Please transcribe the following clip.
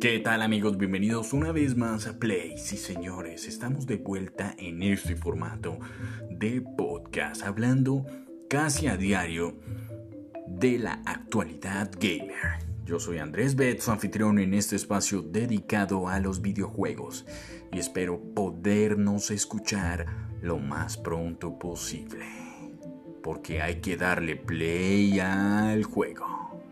¿Qué tal amigos? Bienvenidos una vez más a Play. Sí señores, estamos de vuelta en este formato de podcast, hablando casi a diario de la actualidad gamer. Yo soy Andrés Bet, su anfitrión en este espacio dedicado a los videojuegos y espero podernos escuchar lo más pronto posible, porque hay que darle play al juego.